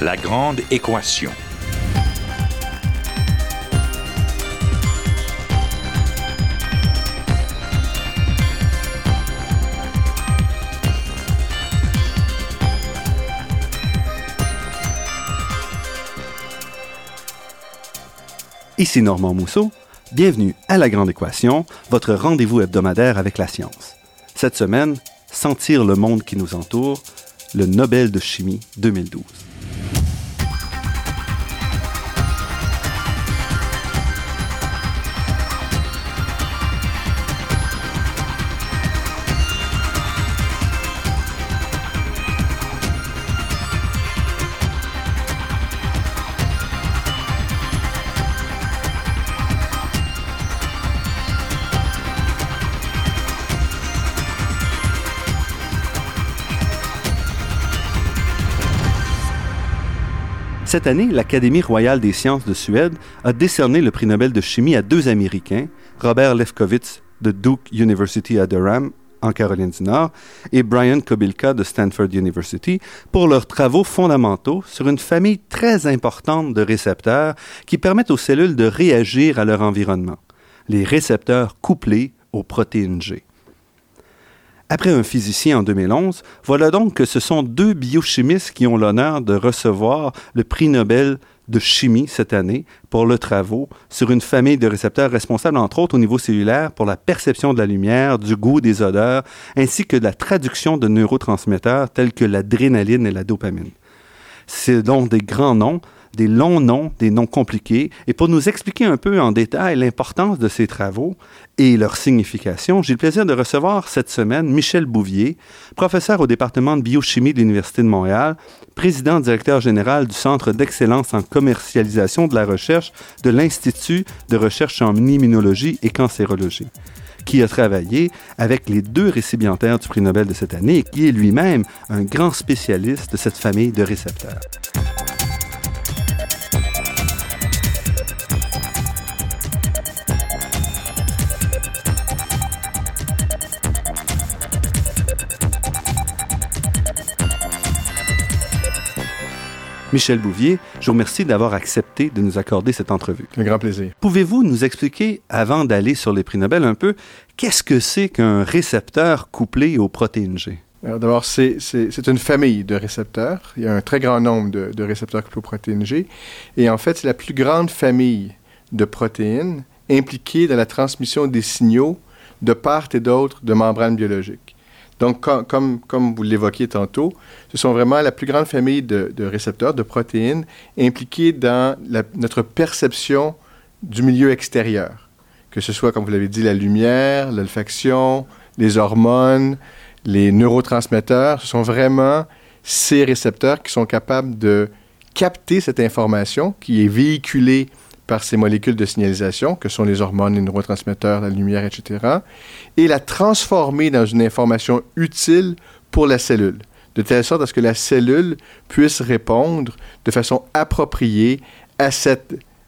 La grande équation. Ici Normand Mousseau. Bienvenue à La Grande Équation, votre rendez-vous hebdomadaire avec la science. Cette semaine, Sentir le monde qui nous entoure, le Nobel de chimie 2012. Cette année, l'Académie royale des sciences de Suède a décerné le prix Nobel de chimie à deux Américains, Robert Lefkowitz de Duke University à Durham, en Caroline du Nord, et Brian Kobilka de Stanford University, pour leurs travaux fondamentaux sur une famille très importante de récepteurs qui permettent aux cellules de réagir à leur environnement, les récepteurs couplés aux protéines G. Après un physicien en 2011, voilà donc que ce sont deux biochimistes qui ont l'honneur de recevoir le prix Nobel de chimie cette année pour leurs travaux sur une famille de récepteurs responsables, entre autres au niveau cellulaire, pour la perception de la lumière, du goût, des odeurs, ainsi que de la traduction de neurotransmetteurs tels que l'adrénaline et la dopamine. C'est donc des grands noms, des longs noms, des noms compliqués. Et pour nous expliquer un peu en détail l'importance de ces travaux et leur signification, j'ai le plaisir de recevoir cette semaine Michel Bouvier, professeur au département de biochimie de l'Université de Montréal, président directeur général du Centre d'excellence en commercialisation de la recherche de l'Institut de recherche en immunologie et cancérologie qui a travaillé avec les deux récipiendaires du prix Nobel de cette année et qui est lui-même un grand spécialiste de cette famille de récepteurs. Michel Bouvier, je vous remercie d'avoir accepté de nous accorder cette entrevue. Un grand plaisir. Pouvez-vous nous expliquer, avant d'aller sur les prix Nobel un peu, qu'est-ce que c'est qu'un récepteur couplé aux protéines G? D'abord, c'est une famille de récepteurs. Il y a un très grand nombre de, de récepteurs couplés aux protéines G. Et en fait, c'est la plus grande famille de protéines impliquées dans la transmission des signaux de part et d'autre de membranes biologiques. Donc, comme, vous l'évoquiez tantôt, ce sont vraiment la plus grande famille de, récepteurs, de protéines, impliquées dans notre perception du milieu extérieur. Que ce soit, comme vous l'avez dit, la lumière, l'olfaction, les hormones, les neurotransmetteurs, ce sont vraiment ces récepteurs qui sont capables de capter cette information qui est véhiculée par ces molécules de signalisation, que sont les hormones, les neurotransmetteurs, la lumière, etc., et la transformer dans une information utile pour la cellule, de telle sorte à ce que la cellule puisse répondre de façon appropriée à,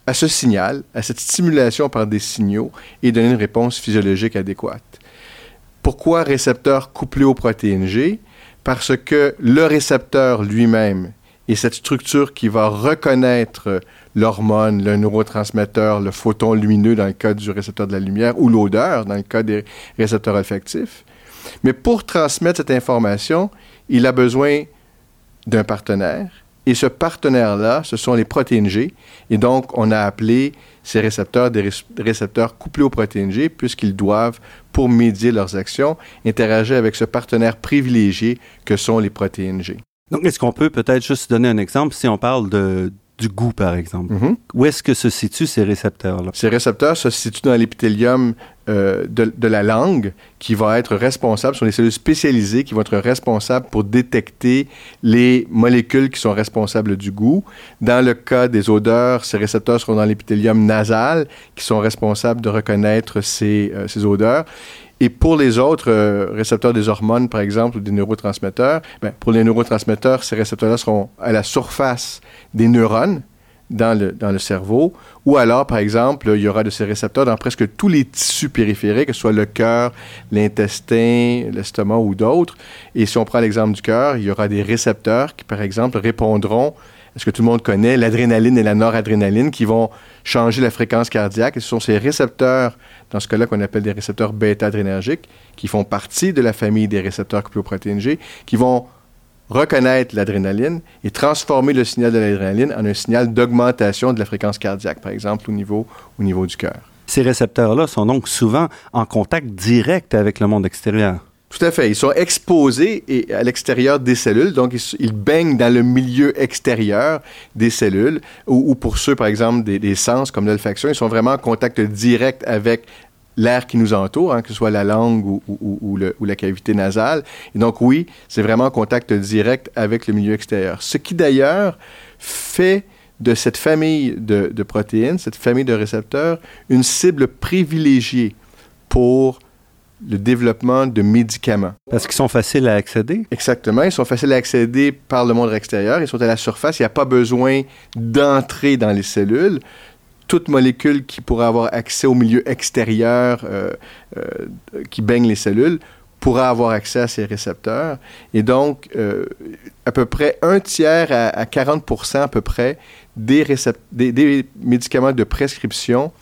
à ce signal, à cette stimulation par des signaux et donner une réponse physiologique adéquate. Pourquoi récepteur couplé aux protéines G? Parce que le récepteur lui-même et cette structure qui va reconnaître l'hormone, le neurotransmetteur, le photon lumineux dans le cas du récepteur de la lumière ou l'odeur dans le cas des récepteurs olfactifs. Mais pour transmettre cette information, il a besoin d'un partenaire. Et ce partenaire-là, ce sont les protéines G. Et donc, on a appelé ces récepteurs des récepteurs couplés aux protéines G, puisqu'ils doivent, pour médier leurs actions, interagir avec ce partenaire privilégié que sont les protéines G. Donc, est-ce qu'on peut peut-être juste donner un exemple si on parle de, du goût, par exemple? Mhm. Où est-ce que se situent ces récepteurs-là? Ces récepteurs se situent dans l'épithélium euh, de, de, la langue qui va être responsable, ce sont des cellules spécialisées qui vont être responsables pour détecter les molécules qui sont responsables du goût. Dans le cas des odeurs, ces récepteurs seront dans l'épithélium nasal qui sont responsables de reconnaître ces, euh, ces odeurs. Et pour les autres euh, récepteurs des hormones, par exemple, ou des neurotransmetteurs, ben, pour les neurotransmetteurs, ces récepteurs-là seront à la surface des neurones dans le, dans le cerveau, ou alors, par exemple, il y aura de ces récepteurs dans presque tous les tissus périphériques, que ce soit le cœur, l'intestin, l'estomac ou d'autres. Et si on prend l'exemple du cœur, il y aura des récepteurs qui, par exemple, répondront à ce que tout le monde connaît, l'adrénaline et la noradrénaline, qui vont changer la fréquence cardiaque. Et ce sont ces récepteurs, dans ce cas-là, qu'on appelle des récepteurs bêta-adrénergiques, qui font partie de la famille des récepteurs couplé G, qui vont reconnaître l'adrénaline et transformer le signal de l'adrénaline en un signal d'augmentation de la fréquence cardiaque, par exemple, au niveau du cœur. Ces récepteurs-là sont donc souvent en contact direct avec le monde extérieur. Tout à fait. Ils sont exposés et à l'extérieur des cellules, donc ils, baignent dans le milieu extérieur des cellules, ou, pour ceux, par exemple, des, sens comme l'olfaction, ils sont vraiment en contact direct avec l'air qui nous entoure, hein, que ce soit la langue ou, la cavité nasale. Et donc oui, c'est vraiment en contact direct avec le milieu extérieur. Ce qui d'ailleurs fait de cette famille de, protéines, cette famille de récepteurs, une cible privilégiée pour le développement de médicaments. Parce qu'ils sont faciles à accéder? Exactement, ils sont faciles à accéder par le monde extérieur, ils sont à la surface, il n'y a pas besoin d'entrer dans les cellules toute molécule qui pourrait avoir accès au milieu extérieur euh, euh, qui baigne les cellules pourra avoir accès à ces récepteurs. Et donc, euh, à peu près un tiers à, 40 à peu près des, des, médicaments de prescription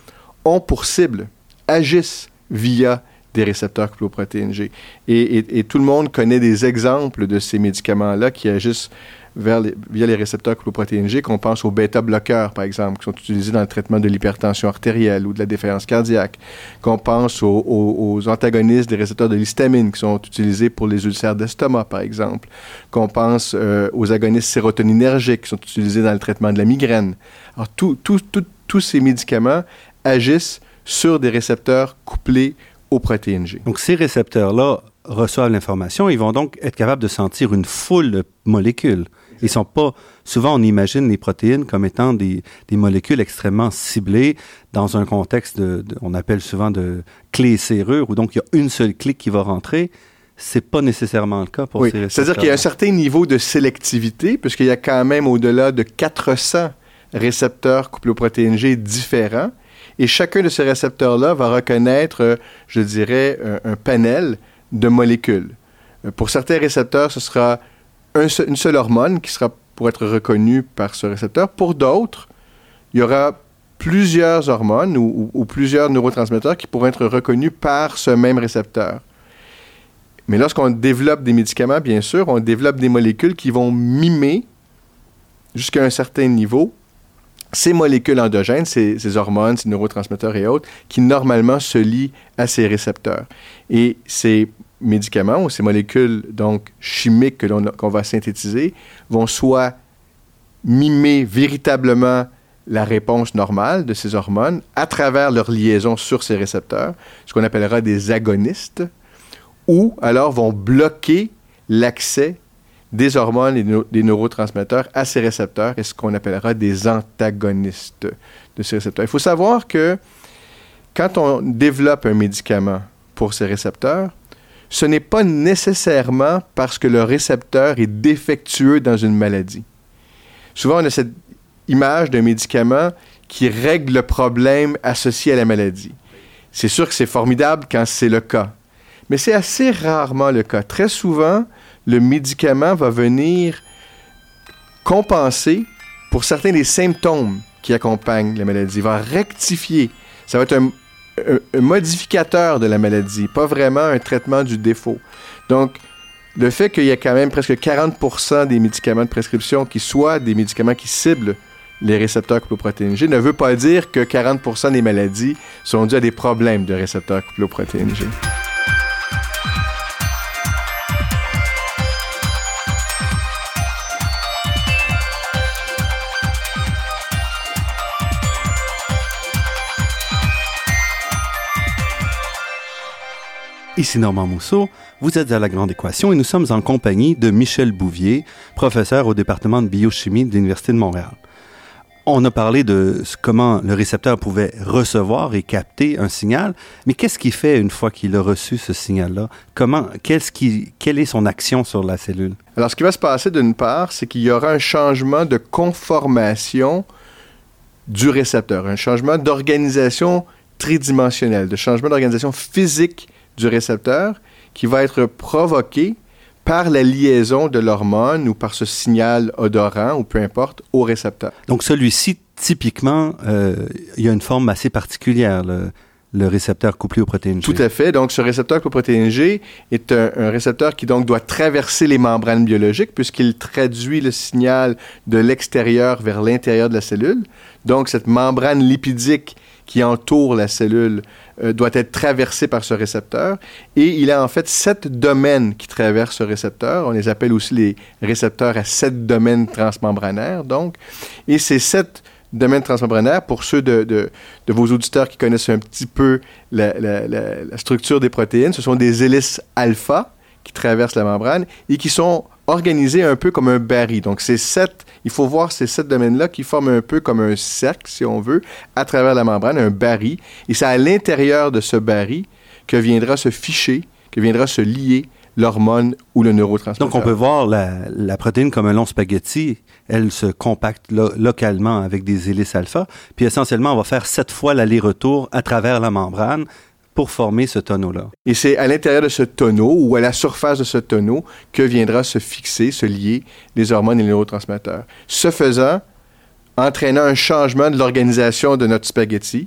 ont pour cible, agissent via des récepteurs cloprotéine G. Et, et, tout le monde connaît des exemples de ces médicaments-là qui agissent via les récepteurs cloprotéine G, qu'on pense aux bêta-bloqueurs, par exemple, qui sont utilisés dans le traitement de l'hypertension artérielle ou de la défaillance cardiaque, qu'on pense aux, antagonistes des récepteurs de l'histamine, qui sont utilisés pour les ulcères d'estomac, par exemple, qu'on pense euh, aux agonistes sérotoninergiques, qui sont utilisés dans le traitement de la migraine. Alors, tous ces médicaments agissent sur des récepteurs couplés aux protéines G. Donc, ces récepteurs-là reçoivent l'information, ils vont donc être capables de sentir une foule de molécules. Ils sont pas. Souvent, on imagine les protéines comme étant des, des molécules extrêmement ciblées dans un contexte de, on appelle souvent de clé serrure, où donc il y a une seule clé qui va rentrer. C'est pas nécessairement le cas pour oui. ces C'est-à-dire qu'il y a un certain niveau de sélectivité, puisqu'il y a quand même au-delà de 400 récepteurs couplés aux protéines G différents. Et chacun de ces récepteurs-là va reconnaître, euh, je dirais, un, un panel de molécules. Euh, pour certains récepteurs, ce sera une seule hormone qui sera pour être reconnue par ce récepteur. Pour d'autres, il y aura plusieurs hormones ou, plusieurs neurotransmetteurs qui pourront être reconnus par ce même récepteur. Mais lorsqu'on développe des médicaments, bien sûr, on développe des molécules qui vont mimer jusqu'à un certain niveau ces molécules endogènes, ces, hormones, ces neurotransmetteurs et autres, qui normalement se lient à ces récepteurs. Et ces médicaments ou ces molécules donc chimiques que qu'on va synthétiser vont soit mimer véritablement la réponse normale de ces hormones à travers leur liaison sur ces récepteurs, ce qu'on appellera des agonistes, ou alors vont bloquer l'accès des hormones et des neurotransmetteurs à ces récepteurs, et ce qu'on appellera des antagonistes de ces récepteurs. Il faut savoir que quand on développe un médicament pour ces récepteurs, ce n'est pas nécessairement parce que le récepteur est défectueux dans une maladie. Souvent, on a cette image d'un médicament qui règle le problème associé à la maladie. C'est sûr que c'est formidable quand c'est le cas, mais c'est assez rarement le cas. Très souvent, le médicament va venir compenser pour certains des symptômes qui accompagnent la maladie, va rectifier. Ça va être un, modificateur de la maladie, pas vraiment un traitement du défaut. Donc, le fait qu'il y a quand même presque 40% des médicaments de prescription qui soient des médicaments qui ciblent les récepteurs cloprotéine G ne veut pas dire que 40% des maladies sont dues à des problèmes de récepteurs cloprotéine G. Ici Normand Mousseau, vous êtes à La Grande Équation et nous sommes en compagnie de Michel Bouvier, professeur au département de biochimie de l'Université de Montréal. On a parlé de comment le récepteur pouvait recevoir et capter un signal, mais qu'est-ce qu'il fait une fois qu'il a reçu ce signal-là? Comment, quelle est son action sur la cellule? Alors, ce qui va se passer d'une part, c'est qu'il y aura un changement de conformation du récepteur, un changement d'organisation tridimensionnelle, de changement d'organisation physique du récepteur qui va être provoqué par la liaison de l'hormone ou par ce signal odorant ou peu importe au récepteur. Donc celui-ci, typiquement, euh, il y a une forme assez particulière. Le, le récepteur couplé aux protéines G. Tout à fait. Donc, ce récepteur couplé aux protéines G est un, un, récepteur qui donc doit traverser les membranes biologiques puisqu'il traduit le signal de l'extérieur vers l'intérieur de la cellule. Donc, cette membrane lipidique qui entoure la cellule euh, doit être traversée par ce récepteur. Et il a en fait sept domaines qui traversent ce récepteur. On les appelle aussi les récepteurs à sept domaines transmembranaires. Donc, et ces sept domaines transmembranaires, pour ceux de, de, vos auditeurs qui connaissent un petit peu la, la, la, la structure des protéines, ce sont des hélices alpha qui traversent la membrane et qui sont organisés un peu comme un baril. Donc, ces sept, il faut voir ces sept domaines-là qui forment un peu comme un cercle, si on veut, à travers la membrane, un baril. Et c'est à l'intérieur de ce baril que viendra se ficher, que viendra se lier l'hormone ou le neurotransmetteur. Donc, on peut voir la, protéine comme un long spaghetti. Elle se compacte lo localement avec des hélices alpha. Puis, essentiellement, on va faire sept fois l'aller-retour à travers la membrane pour former ce tonneau-là. Et c'est à l'intérieur de ce tonneau ou à la surface de ce tonneau que viendra se fixer, se lier les hormones et les neurotransmetteurs. Ce faisant, entraînant un changement de l'organisation de notre spaghetti,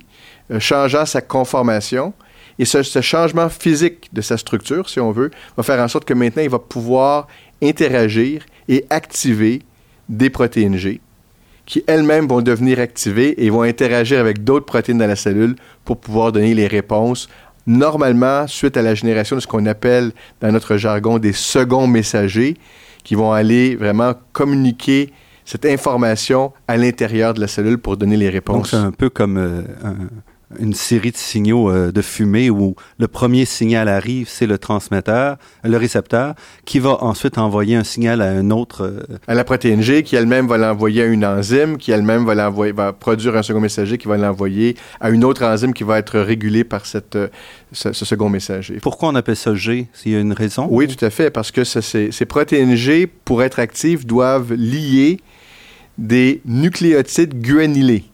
euh, changeant sa conformation, et ce, ce, changement physique de sa structure, si on veut, va faire en sorte que maintenant, il va pouvoir interagir et activer des protéines G qui elles-mêmes vont devenir activées et vont interagir avec d'autres protéines dans la cellule pour pouvoir donner les réponses normalement suite à la génération de ce qu'on appelle dans notre jargon des seconds messagers qui vont aller vraiment communiquer cette information à l'intérieur de la cellule pour donner les réponses. Donc c'est un peu comme euh, un, une série de signaux euh, de fumée où le premier signal arrive, c'est le transmetteur, le récepteur, qui va ensuite envoyer un signal à un autre. Euh... À la protéine G, qui elle-même va l'envoyer à une enzyme, qui elle-même va, l'envoyer, va produire un second messager, qui va l'envoyer à une autre enzyme qui va être régulée par cette, euh, ce, ce, second messager. Pourquoi on appelle ça G? S'il y a une raison? Oui, tout à fait, parce que ce, ces, ces protéines G, pour être actives, doivent lier des nucléotides guanylés.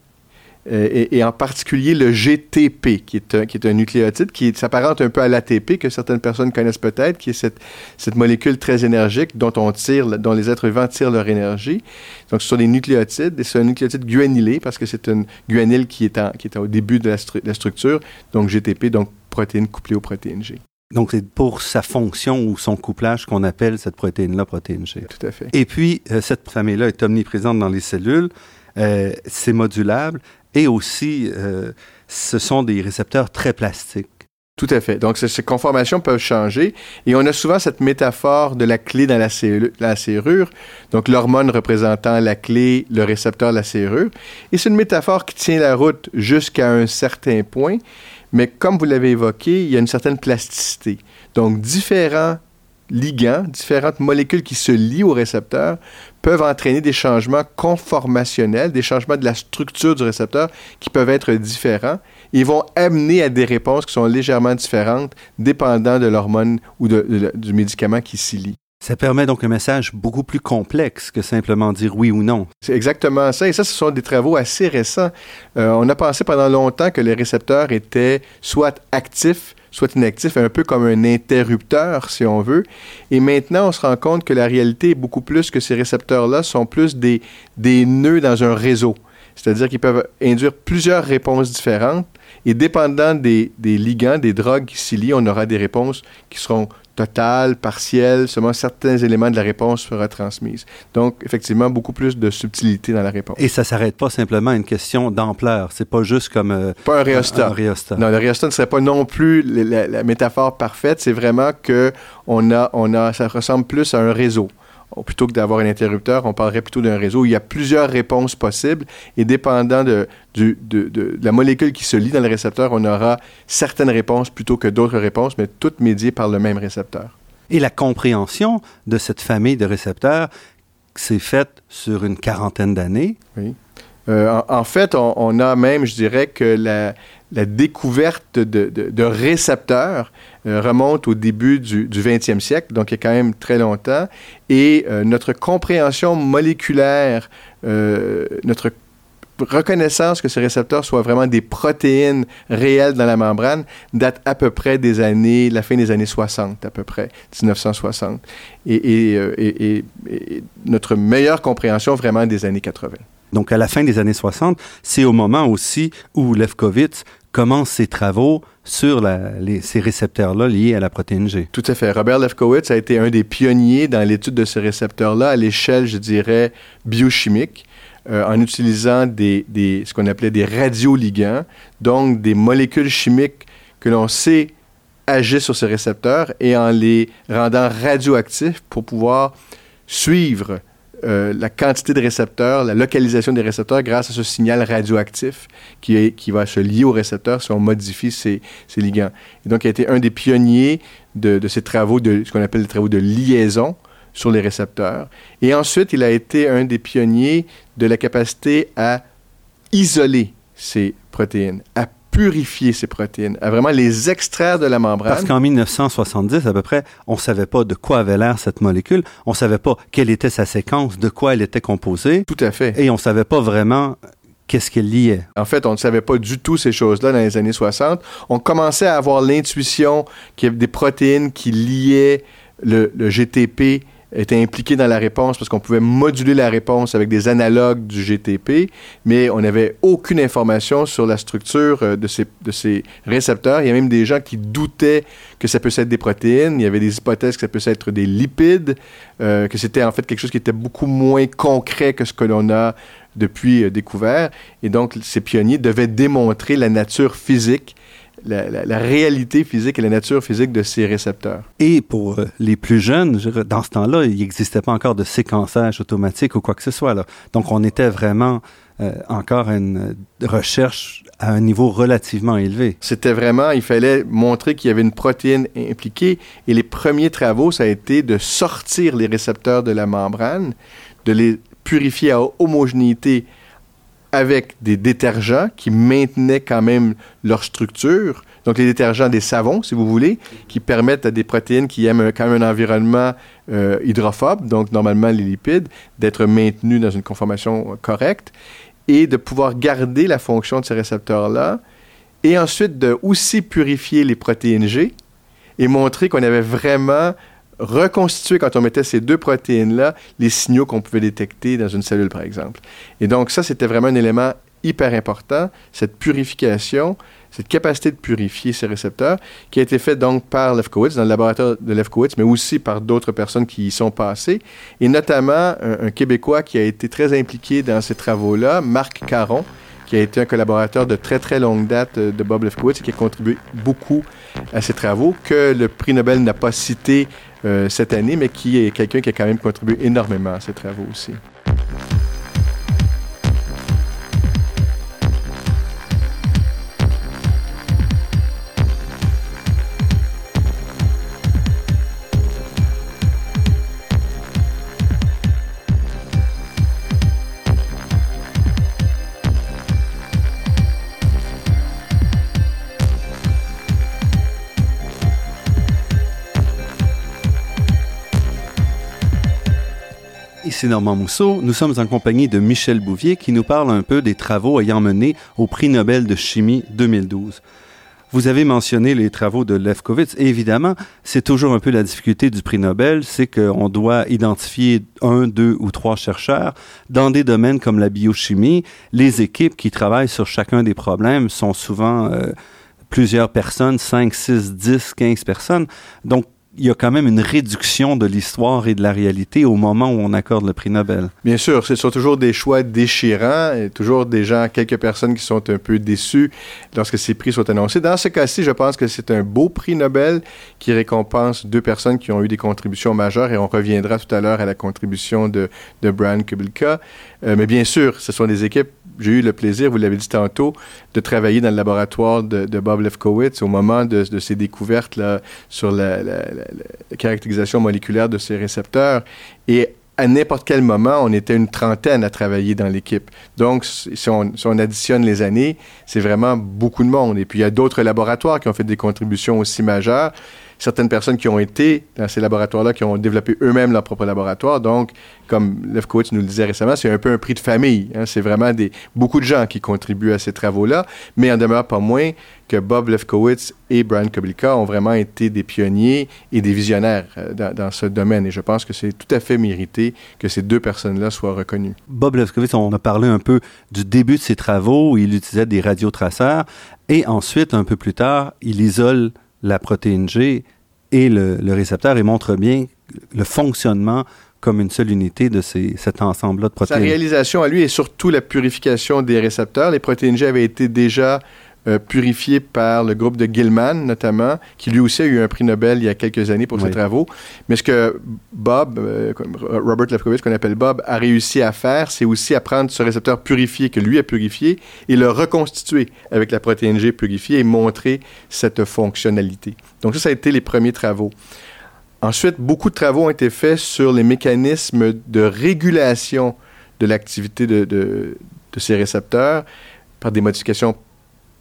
Euh, et, et, en particulier le GTP, qui est un, qui est un nucléotide qui s'apparente un peu à l'ATP, que certaines personnes connaissent peut-être, qui est cette, cette molécule très énergique dont on tire, dont les êtres vivants tirent leur énergie. Donc, ce sont des nucléotides, et c'est un nucléotide guanylé, parce que c'est une guanyle qui est, en, qui est au début de la, stru la structure, donc GTP, donc protéine couplée aux protéines G. Donc, c'est pour sa fonction ou son couplage qu'on appelle cette protéine-là protéine G. Tout à fait. Et puis, euh, cette famille-là est omniprésente dans les cellules. Euh, c'est modulable et aussi, euh, ce sont des récepteurs très plastiques. Tout à fait. Donc, ces conformations peuvent changer. Et on a souvent cette métaphore de la clé dans la, la serrure. Donc, l'hormone représentant la clé, le récepteur, la serrure. Et c'est une métaphore qui tient la route jusqu'à un certain point. Mais comme vous l'avez évoqué, il y a une certaine plasticité. Donc, différents ligands, différentes molécules qui se lient au récepteur peuvent entraîner des changements conformationnels, des changements de la structure du récepteur qui peuvent être différents et vont amener à des réponses qui sont légèrement différentes dépendant de l'hormone ou de, de, du médicament qui s'y lie. Ça permet donc un message beaucoup plus complexe que simplement dire oui ou non. C'est exactement ça. Et ça, ce sont des travaux assez récents. Euh, on a pensé pendant longtemps que les récepteurs étaient soit actifs, soit inactifs, un peu comme un interrupteur, si on veut. Et maintenant, on se rend compte que la réalité est beaucoup plus que ces récepteurs-là sont plus des, des nœuds dans un réseau. C'est-à-dire qu'ils peuvent induire plusieurs réponses différentes. Et dépendant des, des ligands, des drogues qui s'y lient, on aura des réponses qui seront totale, partielle, seulement certains éléments de la réponse sera transmise. Donc, effectivement, beaucoup plus de subtilité dans la réponse. Et ça s'arrête pas simplement à une question d'ampleur. C'est pas juste comme euh, pas un rhéostat. Un, un rhéostat. Non, le rhéostat ne serait pas non plus la, la, la métaphore parfaite. C'est vraiment que on a, on a, ça ressemble plus à un réseau plutôt que d'avoir un interrupteur, on parlerait plutôt d'un réseau où il y a plusieurs réponses possibles et dépendant de, du, de, de, la molécule qui se lie dans le récepteur, on aura certaines réponses plutôt que d'autres réponses, mais toutes médiées par le même récepteur. Et la compréhension de cette famille de récepteurs s'est faite sur une quarantaine d'années. Oui. Euh, en, en, fait, on, on, a même, je dirais, que la, la découverte de, récepteurs euh, remonte au début du, du 20e siècle, donc il y a quand même très longtemps, et euh, notre compréhension moléculaire, euh, notre reconnaissance que ces récepteurs soient vraiment des protéines réelles dans la membrane date à peu près des années, la fin des années 60, à peu près, 1960. Et, et, et, et notre meilleure compréhension vraiment des années 80. Donc, à la fin des années 60, c'est au moment aussi où Lefkowitz commence ses travaux sur ces récepteurs-là liés à la protéine G. Tout à fait. Robert Lefkowitz a été un des pionniers dans l'étude de ces récepteurs-là à l'échelle, je dirais, biochimique. Euh, en utilisant ce qu'on appelait des radioligands, donc des molécules chimiques que l'on sait agir sur ces récepteurs et en les rendant radioactifs pour pouvoir suivre euh, la quantité de récepteurs, la localisation des récepteurs grâce à ce signal radioactif qui, va se lier aux récepteurs si on modifie ces, ligands. Et donc, il a été un des pionniers de, de ces travaux, de ce qu'on appelle les travaux de liaison sur les récepteurs. Et ensuite, il a été un des pionniers de la capacité à isoler ces protéines, à purifier ces protéines, à vraiment les extraire de la membrane. Parce qu'en 1970, à peu près, on ne savait pas de quoi avait l'air cette molécule, on ne savait pas quelle était sa séquence, de quoi elle était composée. Tout à fait. Et on ne savait pas vraiment qu'est-ce qu'elle liait. En fait, on ne savait pas du tout ces choses-là dans les années 60. On commençait à avoir l'intuition qu'il y avait des protéines qui liaient le, le GTP était impliqué dans la réponse parce qu'on pouvait moduler la réponse avec des analogues du GTP, mais on n'avait aucune information sur la structure euh, de ces, de ces récepteurs. Il y a même des gens qui doutaient que ça peut être des protéines. Il y avait des hypothèses que ça peut être des lipides, euh, que c'était en fait quelque chose qui était beaucoup moins concret que ce que l'on a depuis euh, découvert. Et donc, ces pionniers devaient démontrer la nature physique la, la, la, réalité physique et la nature physique de ces récepteurs. Et pour euh, les plus jeunes, dans ce temps-là, il n'existait pas encore de séquençage automatique ou quoi que ce soit. Là. Donc, on était vraiment euh, encore à une recherche à un niveau relativement élevé. C'était vraiment, il fallait montrer qu'il y avait une protéine impliquée. Et les premiers travaux, ça a été de sortir les récepteurs de la membrane, de les purifier à homogénéité avec des détergents qui maintenaient quand même leur structure. Donc, les détergents des savons, si vous voulez, qui permettent à des protéines qui aiment quand même un environnement euh, hydrophobe, donc normalement les lipides, d'être maintenus dans une conformation correcte et de pouvoir garder la fonction de ces récepteurs-là et ensuite de aussi purifier les protéines G et montrer qu'on avait vraiment reconstituer, quand on mettait ces deux protéines-là, les signaux qu'on pouvait détecter dans une cellule, par exemple. Et donc, ça, c'était vraiment un élément hyper important, cette purification, cette capacité de purifier ces récepteurs, qui a été faite donc par Lefkowitz, dans le laboratoire de Lefkowitz, mais aussi par d'autres personnes qui y sont passées, et notamment un, un Québécois qui a été très impliqué dans ces travaux-là, Marc Caron, qui a été un collaborateur de très très longue date de Bob Lefkowitz et qui a contribué beaucoup à ces travaux, que le prix Nobel n'a pas cité euh, cette année, mais qui est quelqu'un qui a quand même contribué énormément à ces travaux aussi. Ici Normand Mousseau, nous sommes en compagnie de Michel Bouvier qui nous parle un peu des travaux ayant mené au prix Nobel de chimie 2012. Vous avez mentionné les travaux de Lefkowitz évidemment, c'est toujours un peu la difficulté du prix Nobel, c'est qu'on doit identifier un, deux ou trois chercheurs dans des domaines comme la biochimie. Les équipes qui travaillent sur chacun des problèmes sont souvent euh, plusieurs personnes, 5, 6, 10, 15 personnes. Donc, il y a quand même une réduction de l'histoire et de la réalité au moment où on accorde le prix Nobel. Bien sûr, ce sont toujours des choix déchirants et toujours des gens, quelques personnes qui sont un peu déçues lorsque ces prix sont annoncés. Dans ce cas-ci, je pense que c'est un beau prix Nobel qui récompense deux personnes qui ont eu des contributions majeures et on reviendra tout à l'heure à la contribution de, de Brian Kubilka. Euh, mais bien sûr, ce sont des équipes, j'ai eu le plaisir, vous l'avez dit tantôt, de travailler dans le laboratoire de, Bob Lefkowitz au moment de, de ses découvertes sur la, caractérisation moléculaire de ces récepteurs. Et à n'importe quel moment, on était une trentaine à travailler dans l'équipe. Donc, si on, si on, additionne les années, c'est vraiment beaucoup de monde. Et puis, il y a d'autres laboratoires qui ont fait des contributions aussi majeures. Certaines personnes qui ont été dans ces laboratoires-là, qui ont développé eux-mêmes leur propre laboratoire. Donc, comme Lefkowitz nous le disait récemment, c'est un peu un prix de famille. Hein. C'est vraiment des, beaucoup de gens qui contribuent à ces travaux-là, mais en demeure pas moins que Bob Lefkowitz et Brian Kobilka ont vraiment été des pionniers et des visionnaires euh, dans, dans, ce domaine. Et je pense que c'est tout à fait mérité que ces deux personnes-là soient reconnues. Bob Lefkowitz, on a parlé un peu du début de ses travaux où il utilisait des radiotraceurs et ensuite, un peu plus tard, il isole la protéine G et le, le récepteur et montre bien le fonctionnement comme une seule unité de ces, cet ensemble-là de protéines. Sa réalisation à lui est surtout la purification des récepteurs. Les protéines G avaient été déjà euh, purifiées par le groupe de Gilman, notamment, qui lui aussi a eu un prix Nobel il y a quelques années pour oui. ses travaux. Mais ce que Bob, euh, Robert Lefkowitz, qu'on appelle Bob, a réussi à faire, c'est aussi à prendre ce récepteur purifié que lui a purifié et le reconstituer avec la protéine G purifiée et montrer cette fonctionnalité. Donc ça, ça a été les premiers travaux. Ensuite, beaucoup de travaux ont été faits sur les mécanismes de régulation de l'activité de, de, de, ces récepteurs par des modifications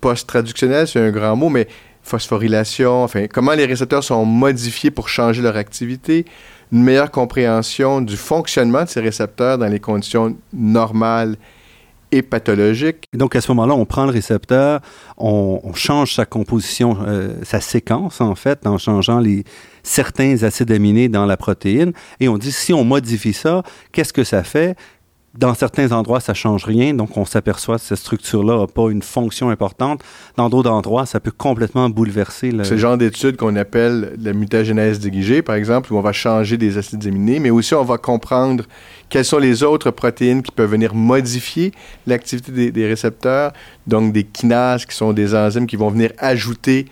post-traductionnelles, c'est un grand mot, mais phosphorylation, enfin, comment les récepteurs sont modifiés pour changer leur activité, une meilleure compréhension du fonctionnement de ces récepteurs dans les conditions normales et pathologique. Et donc, à ce moment-là, on prend le récepteur, on, on change sa composition, euh, sa séquence, en fait, en changeant les, certains acides aminés dans la protéine. Et on dit, si on modifie ça, qu'est-ce que ça fait? Dans certains endroits, ça change rien, donc on s'aperçoit que cette structure-là n'a pas une fonction importante. Dans d'autres endroits, ça peut complètement bouleverser le... C'est le genre d'étude qu'on appelle la mutagénèse dirigée, par exemple, où on va changer des acides aminés, mais aussi on va comprendre quelles sont les autres protéines qui peuvent venir modifier l'activité des, des, récepteurs, donc des kinases qui sont des enzymes qui vont venir ajouter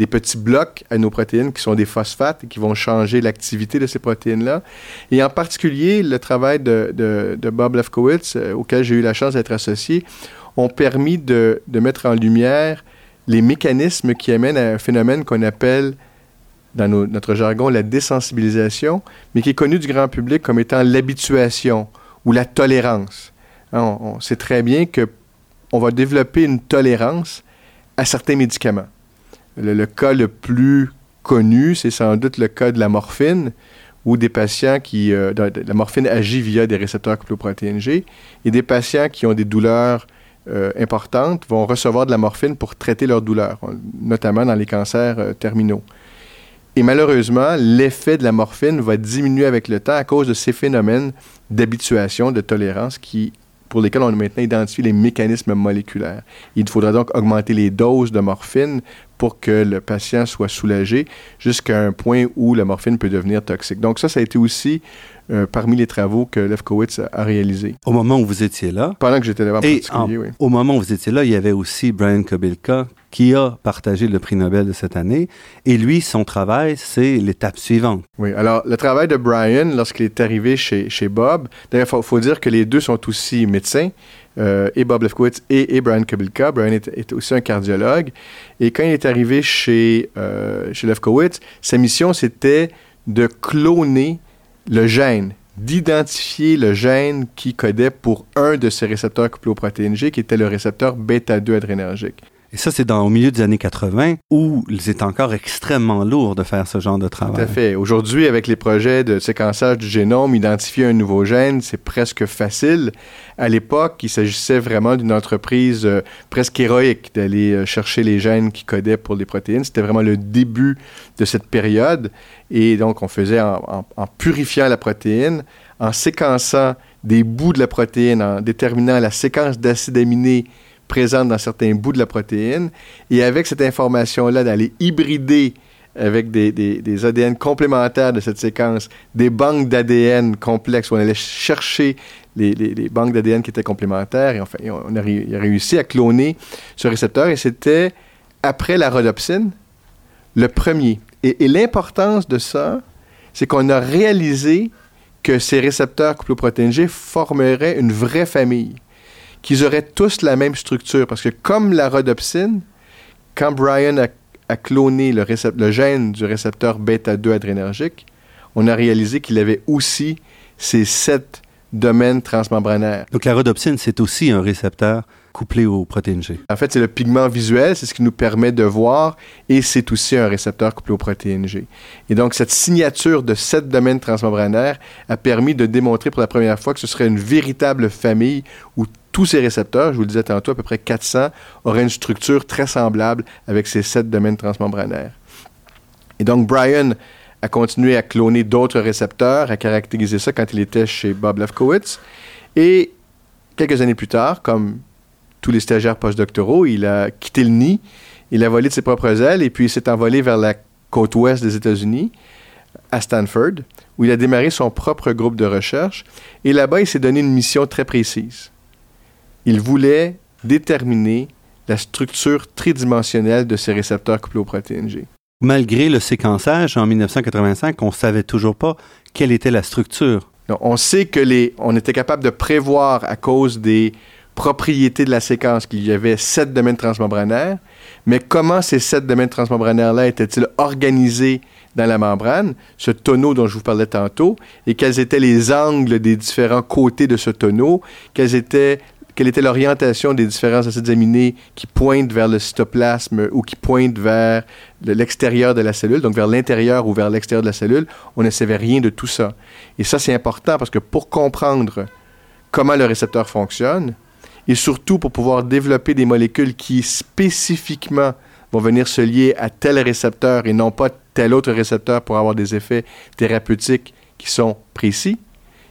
des petits blocs à nos protéines qui sont des phosphates et qui vont changer l'activité de ces protéines-là. Et en particulier, le travail de, Bob Lefkowitz, euh, auquel j'ai eu la chance d'être associé, ont permis de, mettre en lumière les mécanismes qui amènent à un phénomène qu'on appelle, dans notre jargon, la désensibilisation, mais qui est connu du grand public comme étant l'habituation ou la tolérance. Hein, on, on sait très bien que on va développer une tolérance à certains médicaments. Le, cas le plus connu, c'est sans doute le cas de la morphine, où des patients qui... Euh, la morphine agit via des récepteurs couplés G, et des patients qui ont des douleurs euh, importantes vont recevoir de la morphine pour traiter leurs douleurs, notamment dans les cancers euh, terminaux. Et malheureusement, l'effet de la morphine va diminuer avec le temps à cause de ces phénomènes d'habituation, de tolérance qui pour lesquels on a maintenant identifié les mécanismes moléculaires. Il faudra donc augmenter les doses de morphine pour que le patient soit soulagé jusqu'à un point où la morphine peut devenir toxique. Donc ça, ça a été aussi euh, parmi les travaux que Lefkowitz a, a réalisé. Au moment où vous étiez là. Pendant que j'étais là en particulier, en, oui. Au moment où vous étiez là, il y avait aussi Brian Kobilka qui a partagé le prix Nobel de cette année. Et lui, son travail, c'est l'étape suivante. Oui, alors le travail de Brian, lorsqu'il est arrivé chez, chez Bob, d'ailleurs, il faut, dire que les deux sont aussi médecins, euh, et Bob Lefkowitz et, Brian Kobilka. Brian est, aussi un cardiologue. Et quand il est arrivé chez, euh, chez Lefkowitz, sa mission, c'était de cloner le gène d'identifier le gène qui codait pour un de ces récepteurs G, qui était le récepteur bêta-2 adrénergique. Et ça, c'est dans au milieu des années 80 où il est encore extrêmement lourd de faire ce genre de travail. Tout à fait. Aujourd'hui, avec les projets de séquençage du génome, identifier un nouveau gène, c'est presque facile. À l'époque, il s'agissait vraiment d'une entreprise euh, presque héroïque d'aller euh, chercher les gènes qui codaient pour les protéines. C'était vraiment le début de cette période. Et donc, on faisait en, en, en purifiant la protéine, en séquençant des bouts de la protéine, en déterminant la séquence d'acides aminés présente dans certains bouts de la protéine. Et avec cette information-là, d'aller hybrider avec des, ADN complémentaires de cette séquence, des banques d'ADN complexes où on allait chercher les, banques d'ADN qui étaient complémentaires. Et enfin, on a, ré, a réussi à cloner ce récepteur. Et c'était, après la rhodopsine, le premier. Et, l'importance de ça, c'est qu'on a réalisé que ces récepteurs couplés G formeraient une vraie famille qu'ils auraient tous la même structure. Parce que comme la rhodopsine, quand Brian a, a cloné le, le, gène du récepteur bêta-2 adrénergique, on a réalisé qu'il avait aussi ces sept domaines transmembranaires. Donc la rhodopsine, c'est aussi un récepteur couplé aux protéines G. En fait, c'est le pigment visuel, c'est ce qui nous permet de voir, et c'est aussi un récepteur couplé aux protéines G. Et donc, cette signature de sept domaines transmembranaires a permis de démontrer pour la première fois que ce serait une véritable famille où tous ces récepteurs, je vous le disais tantôt, à peu près 400, auraient une structure très semblable avec ces sept domaines transmembranaires. Et donc, Brian a continué à cloner d'autres récepteurs, à caractériser ça quand il était chez Bob Lefkowitz. Et quelques années plus tard, comme tous les stagiaires postdoctoraux, il a quitté le nid, il a volé de ses propres ailes et puis il s'est envolé vers la côte ouest des États-Unis, à Stanford, où il a démarré son propre groupe de recherche. Et là-bas, il s'est donné une mission très précise. Il voulait déterminer la structure tridimensionnelle de ces récepteurs couplés aux protéines G. Malgré le séquençage en 1985, on ne savait toujours pas quelle était la structure. on sait que les, on était capable de prévoir à cause des propriétés de la séquence qu'il y avait sept domaines transmembranaires, mais comment ces sept domaines transmembranaires-là étaient-ils organisés dans la membrane, ce tonneau dont je vous parlais tantôt, et quels étaient les angles des différents côtés de ce tonneau, quelles étaient quelle était l'orientation des différents acides aminés qui pointent vers le cytoplasme ou qui pointent vers l'extérieur de la cellule, donc vers l'intérieur ou vers l'extérieur de la cellule, on ne savait rien de tout ça. Et ça, c'est important parce que pour comprendre comment le récepteur fonctionne, et surtout pour pouvoir développer des molécules qui spécifiquement vont venir se lier à tel récepteur et non pas tel autre récepteur pour avoir des effets thérapeutiques qui sont précis,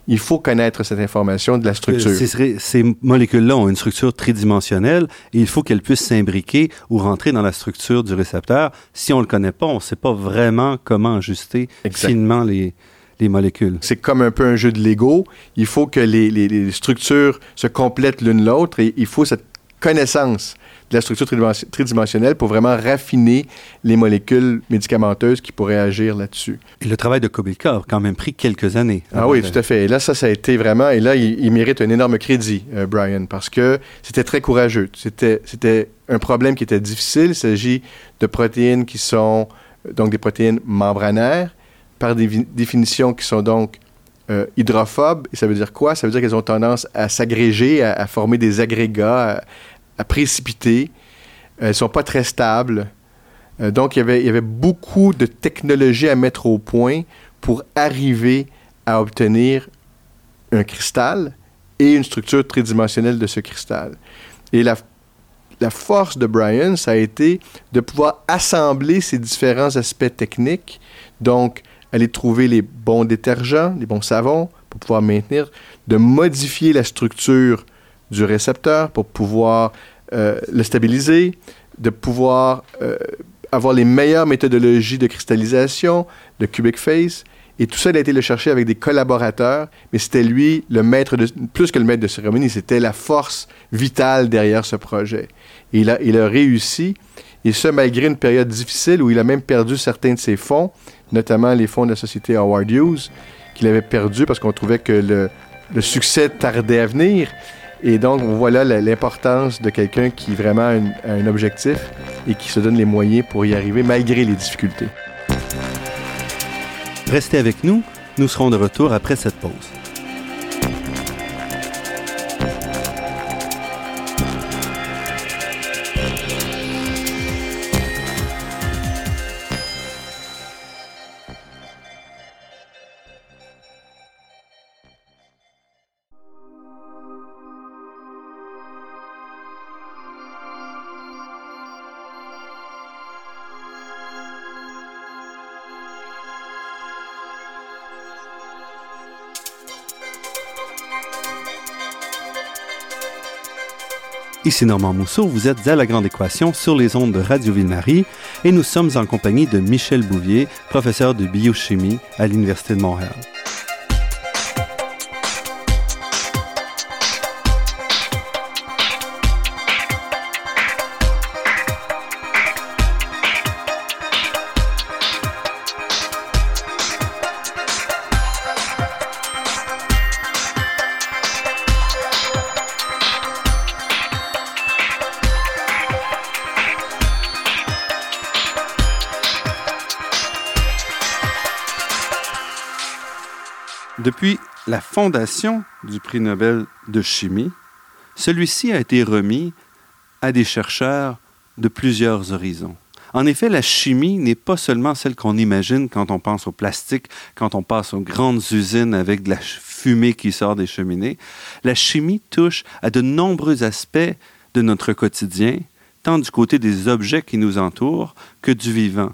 il faut connaître cette information de la structure. ces molécules-là ont une structure tridimensionnelle et il faut qu'elles puissent s'imbriquer ou rentrer dans la structure du récepteur. Si on ne le connaît pas, on ne sait pas vraiment comment ajuster finement les, les molécules. C'est comme un peu un jeu de Lego. Il faut que les, les structures se complètent l'une l'autre et il faut cette connaissance de la structure tridimensionnelle pour vraiment raffiner les molécules médicamenteuses qui pourraient agir là-dessus. Et le travail de Kobilka a quand même pris quelques années. Ah oui, tout à fait. Et là, ça, ça a été vraiment... Et là, il, mérite un énorme crédit, euh, Brian, parce que c'était très courageux. C'était, c'était un problème qui était difficile. Il s'agit de protéines qui sont donc des protéines membranaires, par des définitions qui sont donc euh, hydrophobes. Et ça veut dire quoi? Ça veut dire qu'elles ont tendance à s'agréger, à, former des agrégats, à précipiter. Elles ne sont pas très stables. Euh, donc, il y, avait, beaucoup de technologies à mettre au point pour arriver à obtenir un cristal et une structure tridimensionnelle de ce cristal. Et la force de Brian, ça a été de pouvoir assembler ces différents aspects techniques, donc aller trouver les bons détergents, les bons savons pour pouvoir maintenir, de modifier la structure du récepteur pour pouvoir euh, le stabiliser, de pouvoir euh, avoir les meilleures méthodologies de cristallisation, de cubic phase. Et tout ça, il a été le chercher avec des collaborateurs, mais c'était lui le maître de, plus que le maître de cérémonie, c'était la force vitale derrière ce projet. Et il a, il a réussi, et ce, malgré une période difficile où il a même perdu certains de ses fonds, notamment les fonds de la société Howard Hughes, qu'il avait perdu parce qu'on trouvait que le, le succès tardait à venir. Et donc, voilà l'importance de quelqu'un qui vraiment a un objectif et qui se donne les moyens pour y arriver malgré les difficultés. Restez avec nous, nous serons de retour après cette pause. Ici Normand Mousseau, vous êtes à La Grande Équation sur les ondes de Radio Ville-Marie et nous sommes en compagnie de Michel Bouvier, professeur de biochimie à l'Université de Montréal. Fondation du prix Nobel de chimie, Celui-ci a été remis à des chercheurs de plusieurs horizons. En effet, la chimie n'est pas seulement celle qu'on imagine quand on pense au plastique, quand on passe aux grandes usines avec de la fumée qui sort des cheminées. La chimie touche à de nombreux aspects de notre quotidien, tant du côté des objets qui nous entourent que du vivant.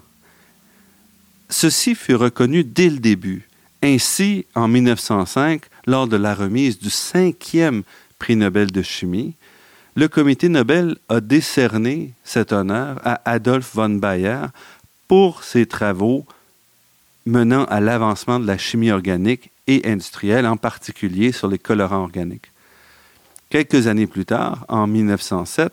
Ceci fut reconnu dès le début. Ainsi, en 1905, lors de la remise du cinquième prix Nobel de chimie, le comité Nobel a décerné cet honneur à Adolf von Bayer pour ses travaux menant à l'avancement de la chimie organique et industrielle, en particulier sur les colorants organiques. Quelques années plus tard, en 1907,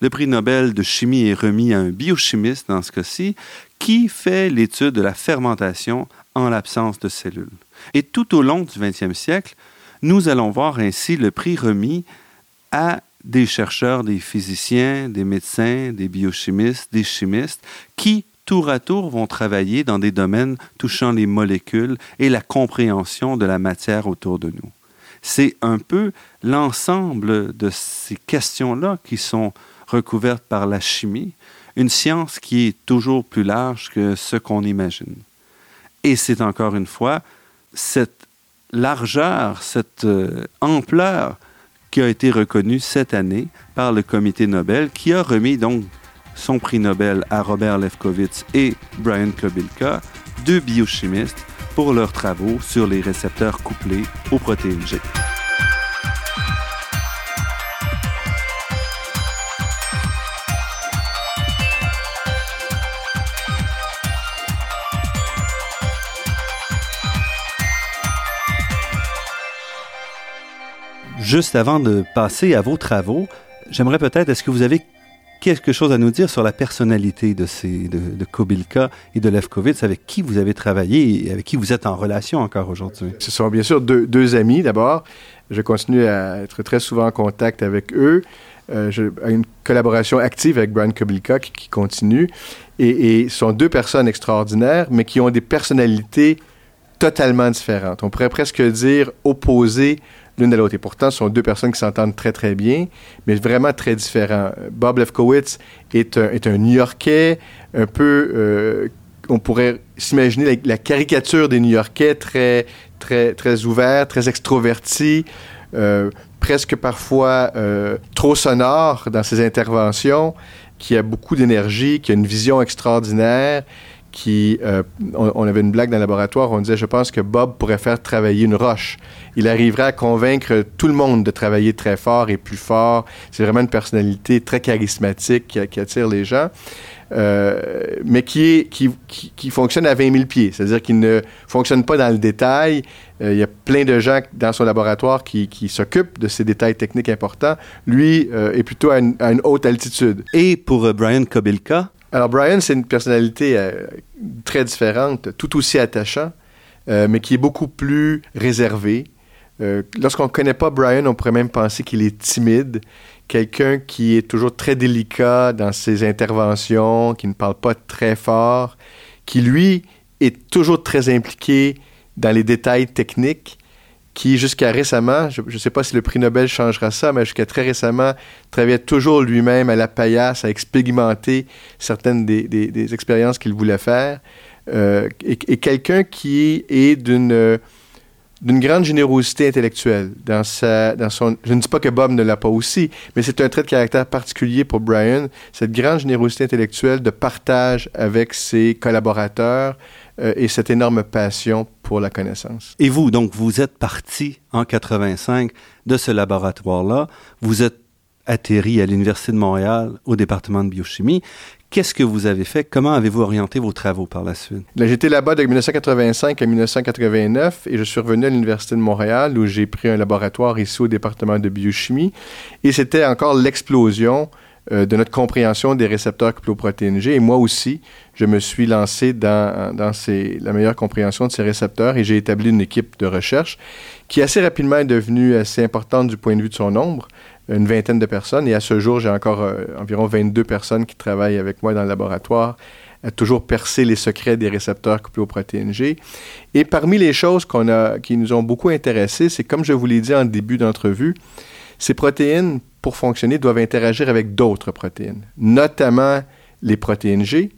le prix Nobel de chimie est remis à un biochimiste, dans ce cas-ci, qui fait l'étude de la fermentation en l'absence de cellules. Et tout au long du 20e siècle, nous allons voir ainsi le prix remis à des chercheurs, des physiciens, des médecins, des biochimistes, des chimistes, qui, tour à tour, vont travailler dans des domaines touchant les molécules et la compréhension de la matière autour de nous. C'est un peu l'ensemble de ces questions-là qui sont recouvertes par la chimie, une science qui est toujours plus large que ce qu'on imagine. Et c'est encore une fois cette largeur, cette euh, ampleur qui a été reconnu cette année par le comité Nobel, qui a remis donc son prix Nobel à Robert Lefkowitz et Brian Kobilka, deux biochimistes, pour leurs travaux sur les récepteurs couplés aux protéines G. Juste avant de passer à vos travaux, j'aimerais peut-être, est-ce que vous avez quelque chose à nous dire sur la personnalité de, ces, de, Kobilka et de Lefkowitz, avec qui vous avez travaillé et avec qui vous êtes en relation encore aujourd'hui? Ce sont bien sûr deux, amis d'abord. Je continue à être très souvent en contact avec eux. Euh, j'ai une collaboration active avec Brian Kobilka qui, continue. Et, et, sont deux personnes extraordinaires, mais qui ont des personnalités totalement différentes. On pourrait presque dire opposées l'une à l'autre. Et pourtant, ce sont deux personnes qui s'entendent très, très bien, mais vraiment très différents. Bob Lefkowitz est un, est un New-Yorkais, un peu, euh, on pourrait s'imaginer la, caricature des New-Yorkais, très, très, très ouvert, très extroverti, euh, presque parfois euh, trop sonore dans ses interventions, qui a beaucoup d'énergie, qui a une vision extraordinaire, euh, on, avait une blague dans le laboratoire, on disait, je pense que Bob pourrait faire travailler une roche. Il arriverait à convaincre tout le monde de travailler très fort et plus fort. C'est vraiment une personnalité très charismatique qui, attire les gens, euh, mais qui, fonctionne à 20 000 pieds. C'est-à-dire qu'il ne fonctionne pas dans le détail. Euh, il y a plein de gens dans son laboratoire qui, qui s'occupent de ces détails techniques importants. Lui est plutôt à une, à une haute altitude. Et pour Brian Kobilka, alors, Brian, c'est une personnalité euh, très différente, tout aussi attachant, euh, mais qui est beaucoup plus réservé. Euh, lorsqu'on ne connaît pas Brian, on pourrait même penser qu'il est timide, quelqu'un qui est toujours très délicat dans ses interventions, qui ne parle pas très fort, qui, lui, est toujours très impliqué dans les détails techniques qui jusqu'à récemment, je ne sais pas si le prix Nobel changera ça, mais jusqu'à très récemment, travaillait toujours lui-même à la paillasse, à expérimenter certaines des, expériences qu'il voulait faire. Euh, et, quelqu'un qui est d'une grande générosité intellectuelle dans son je ne dis pas que Bob ne l'a pas aussi mais c'est un trait de caractère particulier pour Brian cette grande générosité intellectuelle de partage avec ses collaborateurs euh, et cette énorme passion pour la connaissance. Et vous, donc, vous êtes parti en 85 de ce laboratoire-là. Vous êtes atterri à l'Université de Montréal au département de biochimie. Qu'est-ce que vous avez fait? Comment avez-vous orienté vos travaux par la suite? J'étais là-bas de 1985 à 1989 et je suis revenu à l'Université de Montréal où j'ai pris un laboratoire ici au département de biochimie. Et c'était encore l'explosion euh, de notre compréhension des récepteurs cycloprotéines G. Et moi aussi, je me suis lancé dans, dans la meilleure compréhension de ces récepteurs et j'ai établi une équipe de recherche qui assez rapidement est devenue assez importante du point de vue de son nombre, une vingtaine de personnes. Et à ce jour, j'ai encore euh, environ 22 personnes qui travaillent avec moi dans le laboratoire à toujours percer les secrets des récepteurs couplés aux protéines G. Et parmi les choses qu'on a, qui nous ont beaucoup intéressés, c'est comme je vous l'ai dit en début d'entrevue, ces protéines pour fonctionner, doivent interagir avec d'autres protéines, notamment les protéines G,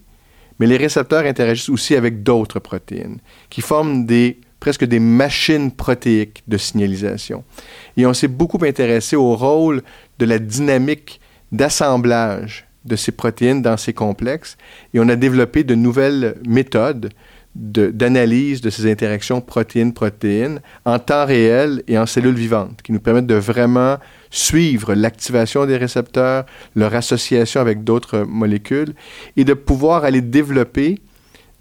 mais les récepteurs interagissent aussi avec d'autres protéines qui forment presque des machines protéiques de signalisation. Et on s'est beaucoup intéressé au rôle de la dynamique d'assemblage de ces protéines dans ces complexes et on a développé de nouvelles méthodes d'analyse de, ces interactions protéines-protéines en temps réel et en cellules vivantes, qui nous permettent de vraiment suivre l'activation des récepteurs, leur association avec d'autres molécules, et de pouvoir aller développer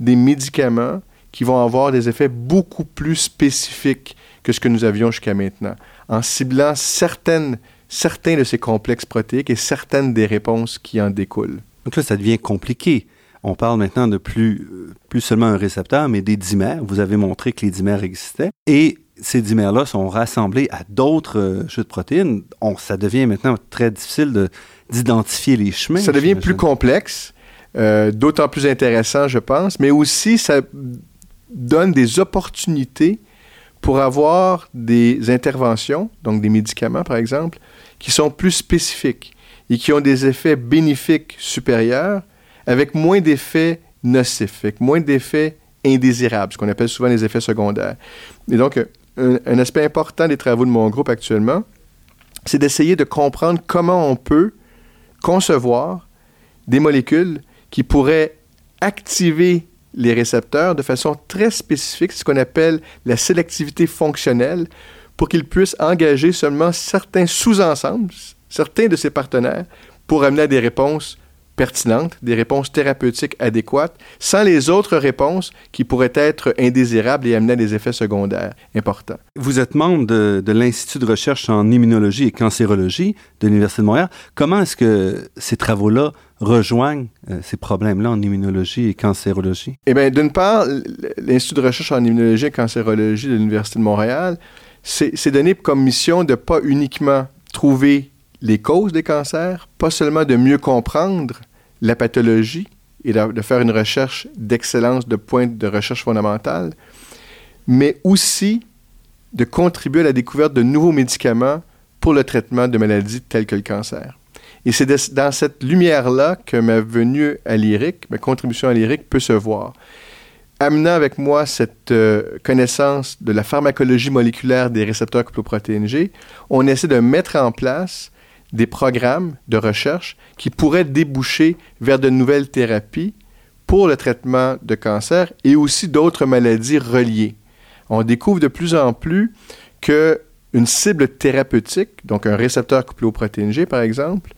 des médicaments qui vont avoir des effets beaucoup plus spécifiques que ce que nous avions jusqu'à maintenant, en ciblant certaines, certains de ces complexes protéiques et certaines des réponses qui en découlent. Donc là, ça devient compliqué on parle maintenant de plus, euh, plus seulement un récepteur, mais des dimères. Vous avez montré que les dimères existaient. Et ces dimères-là sont rassemblés à d'autres euh, jeux de protéines. On, ça devient maintenant très difficile d'identifier les chemins. Ça devient plus complexe, euh, d'autant plus intéressant, je pense, mais aussi ça donne des opportunités pour avoir des interventions, donc des médicaments par exemple, qui sont plus spécifiques et qui ont des effets bénéfiques supérieurs avec moins d'effets nocifs, avec moins d'effets indésirables, ce qu'on appelle souvent les effets secondaires. Et donc, un, aspect important des travaux de mon groupe actuellement, c'est d'essayer de comprendre comment on peut concevoir des molécules qui pourraient activer les récepteurs de façon très spécifique, ce qu'on appelle la sélectivité fonctionnelle, pour qu'ils puissent engager seulement certains sous-ensembles, certains de ces partenaires, pour amener à des réponses pertinentes, des réponses thérapeutiques adéquates, sans les autres réponses qui pourraient être indésirables et amener à des effets secondaires importants. Vous êtes membre de, l'Institut de recherche en immunologie et cancérologie de l'Université de Montréal. Comment est-ce que ces travaux-là rejoignent euh, ces problèmes-là en immunologie et cancérologie? Eh bien, d'une part, l'Institut de recherche en immunologie et cancérologie de l'Université de Montréal, c'est donné comme mission de pas uniquement trouver les causes des cancers, pas seulement de mieux comprendre la pathologie et de, faire une recherche d'excellence de pointe de recherche fondamentale, mais aussi de contribuer à la découverte de nouveaux médicaments pour le traitement de maladies telles que le cancer. Et c'est dans cette lumière-là que ma venue à l'IRIC, ma contribution à l'IRIC peut se voir. Amenant avec moi cette euh, connaissance de la pharmacologie moléculaire des récepteurs couplopprotéines G, on essaie de mettre en place des programmes de recherche qui pourraient déboucher vers de nouvelles thérapies pour le traitement de cancer et aussi d'autres maladies reliées. On découvre de plus en plus que une cible thérapeutique, donc un récepteur couplé aux G par exemple,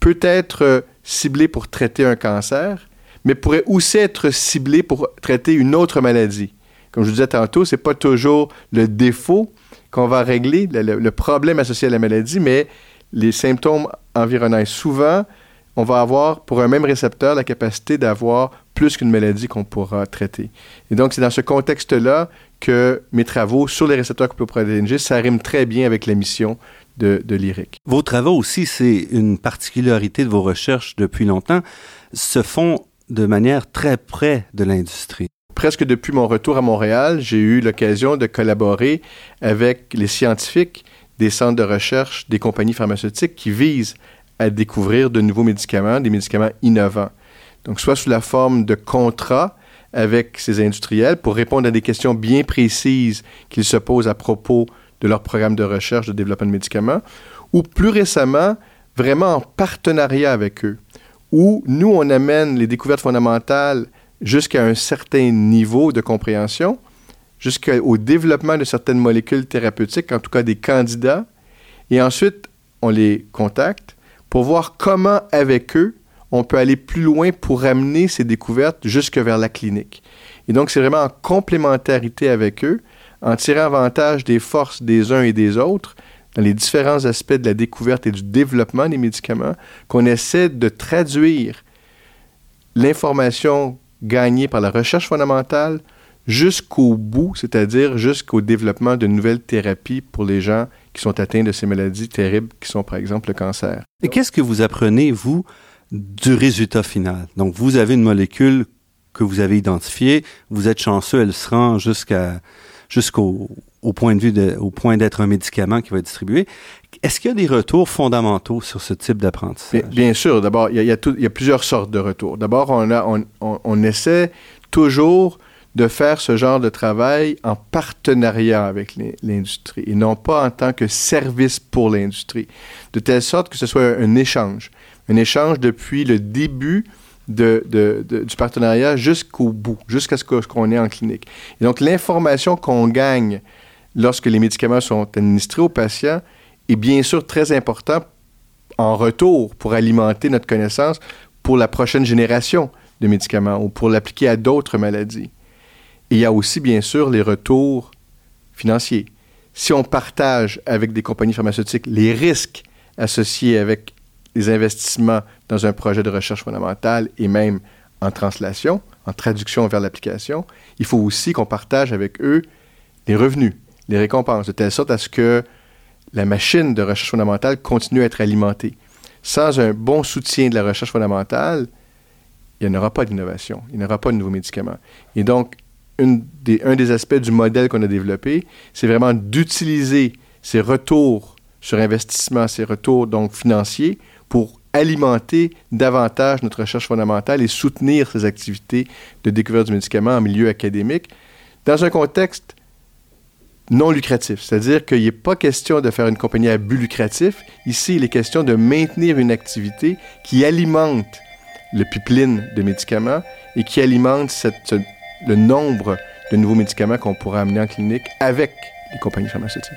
peut être ciblé pour traiter un cancer, mais pourrait aussi être ciblé pour traiter une autre maladie. Comme je vous disais tantôt, ce n'est pas toujours le défaut qu'on va régler, le, le, problème associé à la maladie, mais les symptômes environnants. Souvent, on va avoir, pour un même récepteur, la capacité d'avoir plus qu'une maladie qu'on pourra traiter. Et donc, c'est dans ce contexte-là que mes travaux sur les récepteurs couploprodéine G, ça rime très bien avec la mission de, de l'IRIC. Vos travaux aussi, c'est une particularité de vos recherches depuis longtemps, se font de manière très près de l'industrie. Presque depuis mon retour à Montréal, j'ai eu l'occasion de collaborer avec les scientifiques des centres de recherche des compagnies pharmaceutiques qui visent à découvrir de nouveaux médicaments, des médicaments innovants. Donc, soit sous la forme de contrats avec ces industriels pour répondre à des questions bien précises qu'ils se posent à propos de leur programme de recherche de développement de médicaments, ou plus récemment, vraiment en partenariat avec eux, où nous, on amène les découvertes fondamentales jusqu'à un certain niveau de compréhension, jusqu'au développement de certaines molécules thérapeutiques, en tout cas des candidats, et ensuite on les contacte pour voir comment avec eux on peut aller plus loin pour amener ces découvertes jusque vers la clinique. Et donc c'est vraiment en complémentarité avec eux, en tirant avantage des forces des uns et des autres, dans les différents aspects de la découverte et du développement des médicaments, qu'on essaie de traduire l'information gagnée par la recherche fondamentale jusqu'au bout, c'est-à-dire jusqu'au développement de nouvelles thérapies pour les gens qui sont atteints de ces maladies terribles qui sont par exemple le cancer. Et qu'est-ce que vous apprenez, vous, du résultat final? Donc, vous avez une molécule que vous avez identifiée, vous êtes chanceux, elle se rend jusqu'à jusqu'au au point de vue de, au point d'être un médicament qui va être distribué. Est-ce qu'il y a des retours fondamentaux sur ce type d'apprentissage? Bien, sûr. D'abord, il, y a plusieurs sortes de retours. D'abord, on, a, on, on, essaie toujours de faire ce genre de travail en partenariat avec l'industrie et non pas en tant que service pour l'industrie, de telle sorte que ce soit un échange, un échange depuis le début du partenariat jusqu'au bout, jusqu'à ce qu'on est en clinique. Et donc l'information qu'on gagne lorsque les médicaments sont administrés aux patients est bien sûr très important en retour pour alimenter notre connaissance pour la prochaine génération de médicaments ou pour l'appliquer à d'autres maladies. Et il y a aussi bien sûr les retours financiers. Si on partage avec des compagnies pharmaceutiques les risques associés avec les investissements dans un projet de recherche fondamentale et même en translation, en traduction vers l'application, il faut aussi qu'on partage avec eux les revenus les récompenses, de telle sorte à ce que la machine de recherche fondamentale continue à être alimentée. Sans un bon soutien de la recherche fondamentale, il n'y aura pas d'innovation, il n'y aura pas de nouveaux médicaments. Et donc, des, un des aspects du modèle qu'on a développé, c'est vraiment d'utiliser ces retours sur investissement, ces retours donc financiers, pour alimenter davantage notre recherche fondamentale et soutenir ces activités de découverte du médicament en milieu académique, dans un contexte non lucratif. C'est-à-dire qu'il n'est pas question de faire une compagnie à but lucratif. Ici, il est question de maintenir une activité qui alimente le pipeline de médicaments et qui alimente le nombre de nouveaux médicaments qu'on pourra amener en clinique avec les compagnies pharmaceutiques.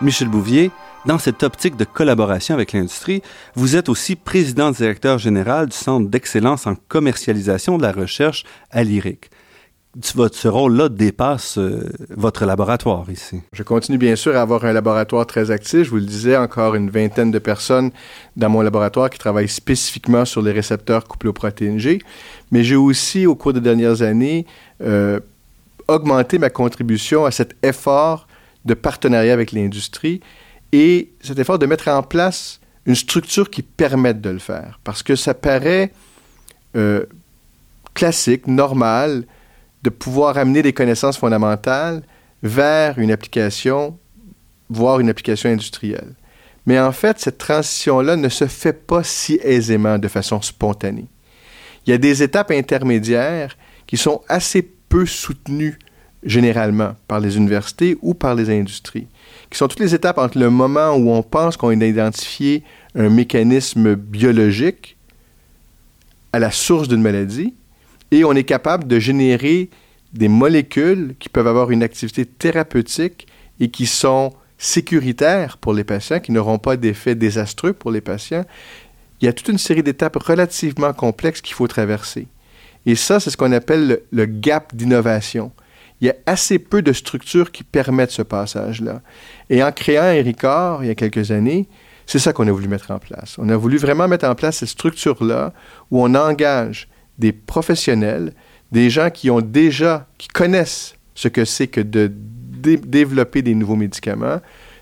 Michel Bouvier, dans cette optique de collaboration avec l'industrie, vous êtes aussi président directeur général du Centre d'excellence en commercialisation de la recherche à l'IRIC. Ce rôle-là dépasse euh, votre laboratoire ici. Je continue bien sûr à avoir un laboratoire très actif. Je vous le disais, encore une vingtaine de personnes dans mon laboratoire qui travaillent spécifiquement sur les récepteurs couplés aux protéines G. Mais j'ai aussi, au cours des dernières années, euh, augmenté ma contribution à cet effort de partenariat avec l'industrie et cet effort de mettre en place une structure qui permette de le faire. Parce que ça paraît euh, classique, normal, de pouvoir amener des connaissances fondamentales vers une application, voire une application industrielle. Mais en fait, cette transition-là ne se fait pas si aisément de façon spontanée. Il y a des étapes intermédiaires qui sont assez peu soutenues généralement par les universités ou par les industries, qui sont toutes les étapes entre le moment où on pense qu'on a identifié un mécanisme biologique à la source d'une maladie et on est capable de générer des molécules qui peuvent avoir une activité thérapeutique et qui sont sécuritaires pour les patients, qui n'auront pas d'effets désastreux pour les patients. Il y a toute une série d'étapes relativement complexes qu'il faut traverser. Et ça, c'est ce qu'on appelle le, le gap d'innovation il y a assez peu de structures qui permettent ce passage-là. Et en créant Ericor, il y a quelques années, c'est ça qu'on a voulu mettre en place. On a voulu vraiment mettre en place cette structure-là où on engage des professionnels, des gens qui ont déjà, qui connaissent ce que c'est que de développer des nouveaux médicaments,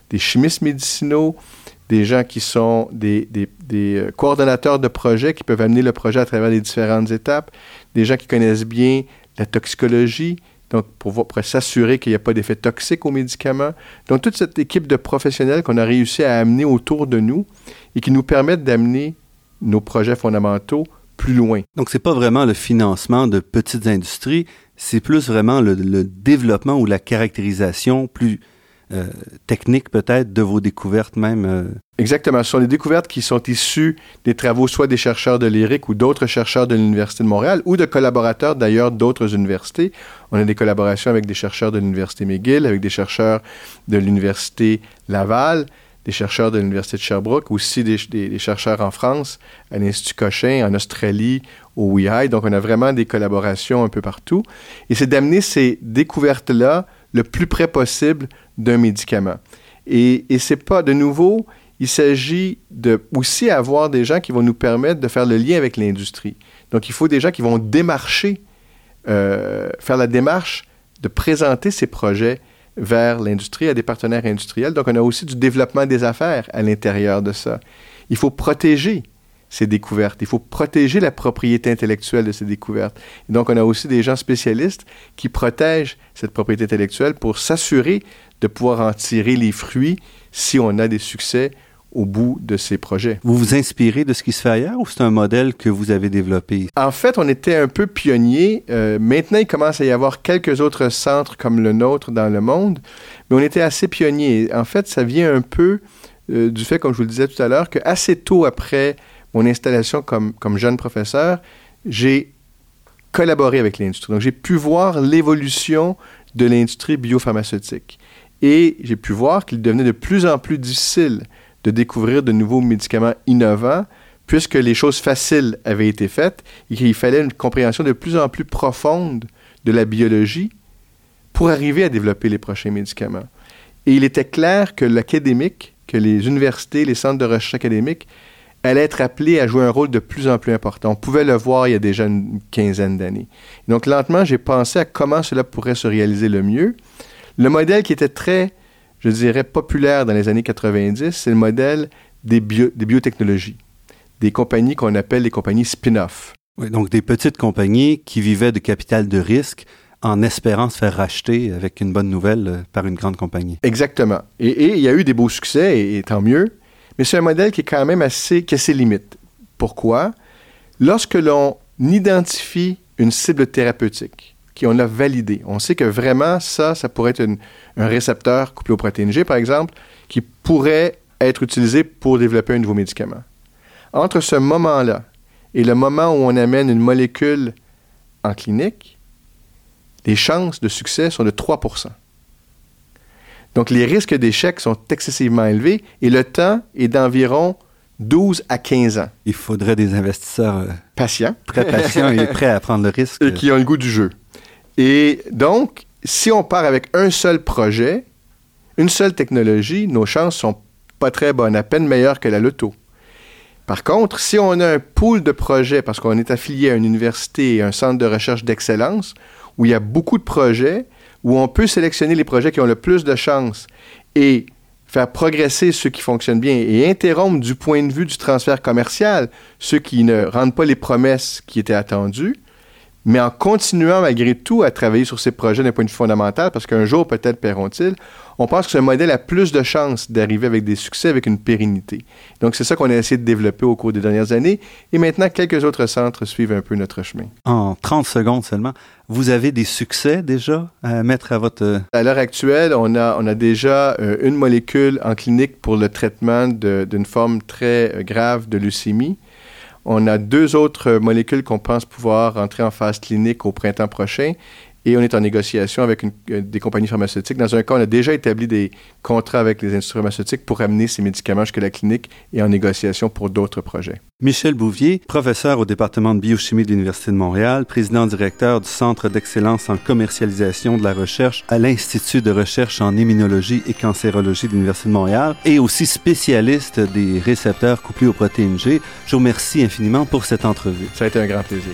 des chimistes médicinaux, des gens qui sont des, des, euh, coordonnateurs de projets qui peuvent amener le projet à travers les différentes étapes, des gens qui connaissent bien la toxicologie, donc pour, s'assurer qu'il n'y a pas d'effet toxique aux médicaments. Donc toute cette équipe de professionnels qu'on a réussi à amener autour de nous et qui nous permettent d'amener nos projets fondamentaux plus loin. Donc c'est pas vraiment le financement de petites industries, c'est plus vraiment le, le développement ou la caractérisation plus euh, techniques peut-être de vos découvertes même? Euh? Exactement. Ce sont des découvertes qui sont issues des travaux soit des chercheurs de l'IRIC ou d'autres chercheurs de l'Université de Montréal ou de collaborateurs d'ailleurs d'autres universités. On a des collaborations avec des chercheurs de l'Université McGill, avec des chercheurs de l'Université Laval, des chercheurs de l'Université de Sherbrooke, aussi des, chercheurs en France, à l'Institut Cochin, en Australie, au WIHI. Donc, on a vraiment des collaborations un peu partout. Et c'est d'amener ces découvertes-là le plus près possible d'un médicament. Et, et c'est pas, de nouveau, il s'agit de aussi avoir des gens qui vont nous permettre de faire le lien avec l'industrie. Donc, il faut des gens qui vont démarcher, euh, faire la démarche de présenter ces projets vers l'industrie, à des partenaires industriels. Donc, on a aussi du développement des affaires à l'intérieur de ça. Il faut protéger ces découvertes. Il faut protéger la propriété intellectuelle de ces découvertes. Et donc, on a aussi des gens spécialistes qui protègent cette propriété intellectuelle pour s'assurer de pouvoir en tirer les fruits si on a des succès au bout de ces projets. Vous vous inspirez de ce qui se fait ailleurs ou c'est un modèle que vous avez développé? En fait, on était un peu pionniers. Euh, maintenant, il commence à y avoir quelques autres centres comme le nôtre dans le monde, mais on était assez pionniers. En fait, ça vient un peu euh, du fait, comme je vous le disais tout à l'heure, qu'assez tôt après mon installation comme, comme jeune professeur, j'ai collaboré avec l'industrie. Donc, j'ai pu voir l'évolution de l'industrie biopharmaceutique. Et j'ai pu voir qu'il devenait de plus en plus difficile de découvrir de nouveaux médicaments innovants, puisque les choses faciles avaient été faites et qu'il fallait une compréhension de plus en plus profonde de la biologie pour arriver à développer les prochains médicaments. Et il était clair que l'académique, que les universités, les centres de recherche académiques allaient être appelés à jouer un rôle de plus en plus important. On pouvait le voir il y a déjà une quinzaine d'années. Donc lentement, j'ai pensé à comment cela pourrait se réaliser le mieux. Le modèle qui était très je dirais, populaire dans les années 90, c'est le modèle des, des biotechnologies, des compagnies qu'on appelle les compagnies spin-off. Oui, donc des petites compagnies qui vivaient de capital de risque en espérant se faire racheter avec une bonne nouvelle euh, par une grande compagnie. Exactement. Et, il y a eu des beaux succès, et, tant mieux, mais c'est un modèle qui est quand même assez, qui a ses limites. Pourquoi? Lorsque l'on identifie une cible thérapeutique, qu'on a validé. On sait que vraiment, ça, ça pourrait être un récepteur couplé aux protéines G, par exemple, qui pourrait être utilisé pour développer un nouveau médicament. Entre ce moment-là et le moment où on amène une molécule en clinique, les chances de succès sont de 3% Donc les risques d'échec sont excessivement élevés et le temps est d'environ 12 à 15 ans. Il faudrait des investisseurs euh, patients. Très patients et prêts à prendre le risque. Et qui ont le goût du jeu. Et donc, si on part avec un seul projet, une seule technologie, nos chances sont pas très bonnes, à peine meilleures que la loto. Par contre, si on a un pool de projets, parce qu'on est affilié à une université et un centre de recherche d'excellence, où il y a beaucoup de projets, où on peut sélectionner les projets qui ont le plus de chances et faire progresser ceux qui fonctionnent bien et interrompre du point de vue du transfert commercial ceux qui ne rendent pas les promesses qui étaient attendues, mais en continuant malgré tout à travailler sur ces projets d'un point de vue fondamental, parce qu'un jour peut-être paieront-ils, on pense que ce modèle a plus de chances d'arriver avec des succès, avec une pérennité. Donc c'est ça qu'on a essayé de développer au cours des dernières années, et maintenant quelques autres centres suivent un peu notre chemin. En 30 secondes seulement, vous avez des succès déjà à mettre à votre... Euh, à l'heure actuelle, on a, on a déjà euh, une molécule en clinique pour le traitement d'une forme très euh, grave de leucémie. On a deux autres molécules qu'on pense pouvoir entrer en phase clinique au printemps prochain et on est en négociation avec euh, des compagnies pharmaceutiques. Dans un cas, on a déjà établi des contrats avec les industries pharmaceutiques pour amener ces médicaments jusqu'à la clinique et en négociation pour d'autres projets. Michel Bouvier, professeur au département de biochimie de l'Université de Montréal, président-directeur du Centre d'excellence en commercialisation de la recherche à l'Institut de recherche en immunologie et cancérologie de l'Université de Montréal et aussi spécialiste des récepteurs couplés aux protéines G. Je vous remercie infiniment pour cette entrevue. Ça a été un grand plaisir.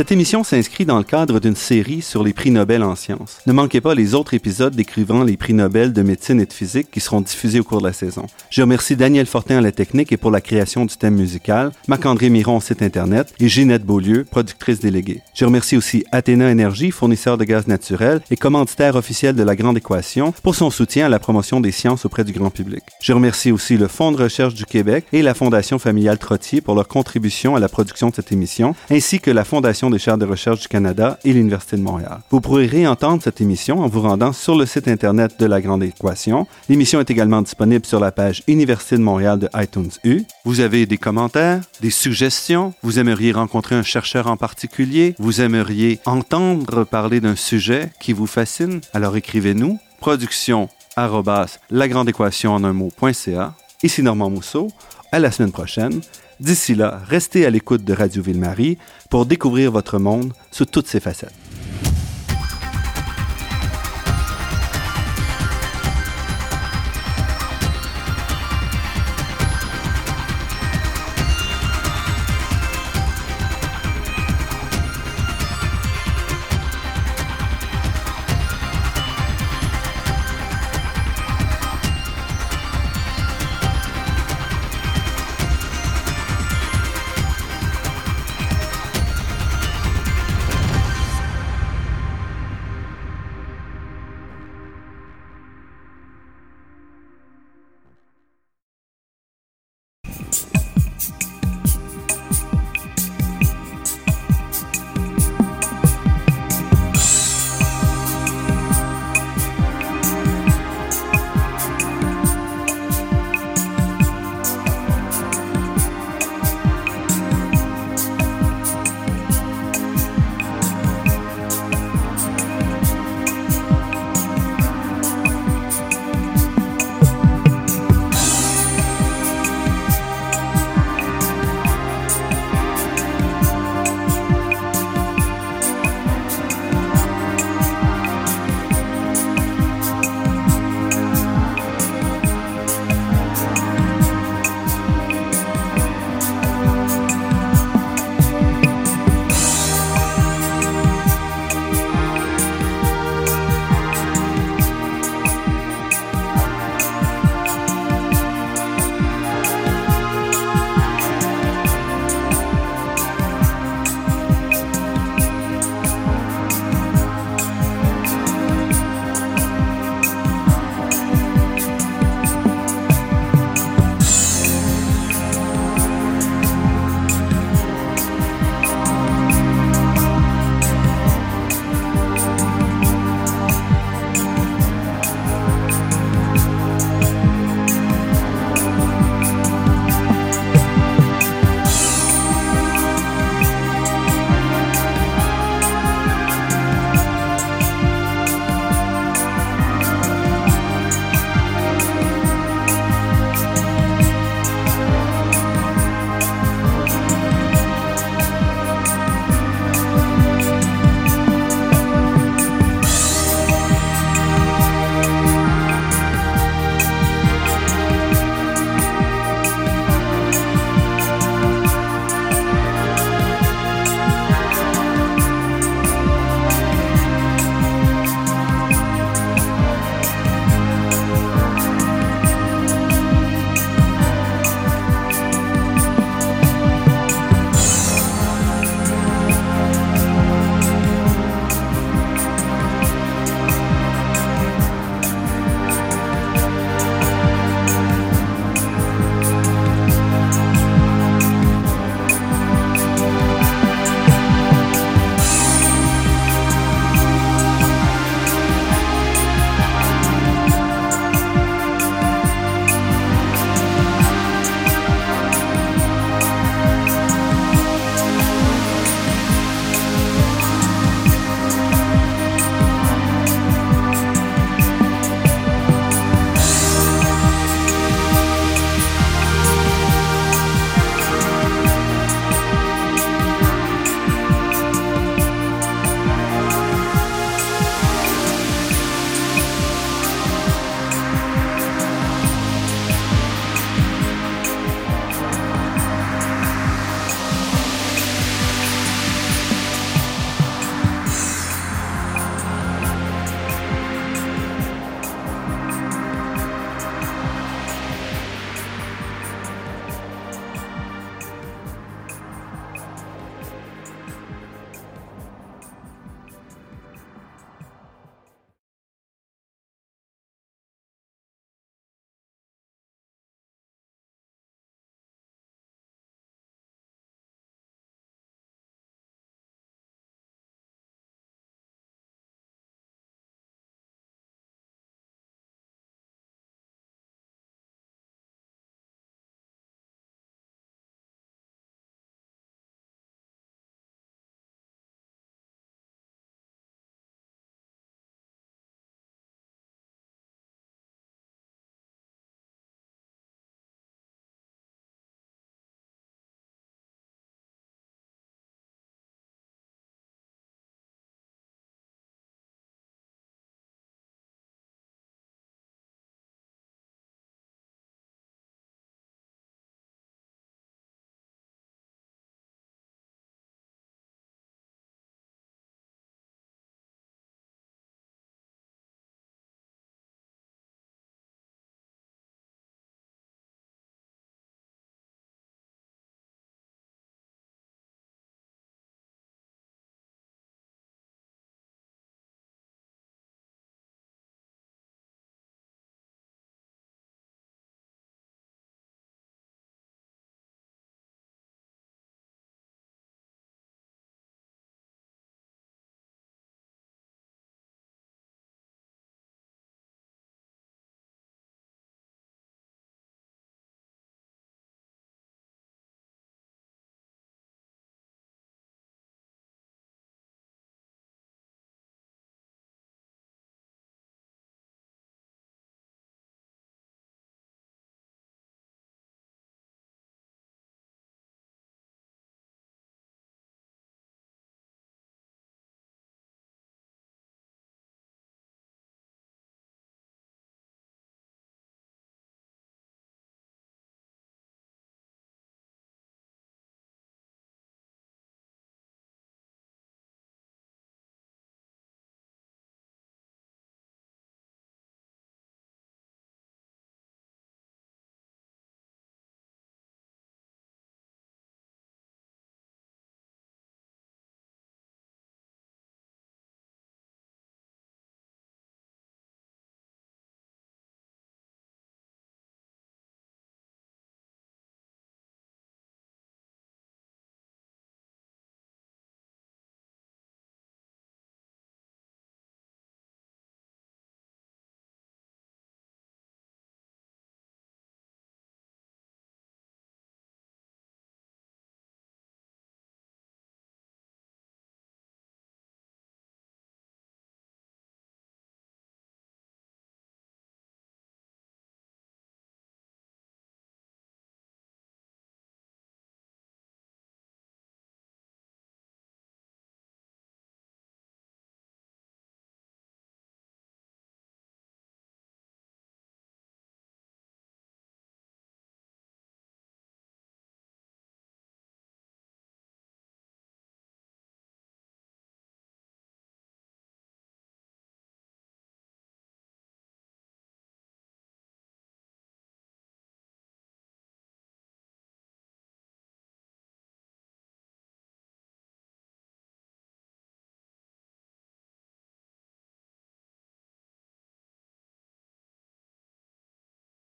Cette émission s'inscrit dans le cadre d'une série sur les prix Nobel en sciences. Ne manquez pas les autres épisodes décrivant les prix Nobel de médecine et de physique qui seront diffusés au cours de la saison. Je remercie Daniel Fortin à la technique et pour la création du thème musical, Marc-André Miron au site Internet et Ginette Beaulieu, productrice déléguée. Je remercie aussi Athéna Énergie, fournisseur de gaz naturel et commanditaire officiel de la Grande Équation, pour son soutien à la promotion des sciences auprès du grand public. Je remercie aussi le Fonds de recherche du Québec et la Fondation familiale Trottier pour leur contribution à la production de cette émission, ainsi que la Fondation des chaires de recherche du Canada et l'Université de Montréal. Vous pourrez réentendre cette émission en vous rendant sur le site Internet de La Grande Équation. L'émission est également disponible sur la page Université de Montréal de iTunes U. Vous avez des commentaires, des suggestions, vous aimeriez rencontrer un chercheur en particulier, vous aimeriez entendre parler d'un sujet qui vous fascine, alors écrivez-nous production lagrandeéquation en un mot.ca. Ici Normand Mousseau. À la semaine prochaine. D'ici là, restez à l'écoute de Radio Ville-Marie pour découvrir votre monde sous toutes ses facettes.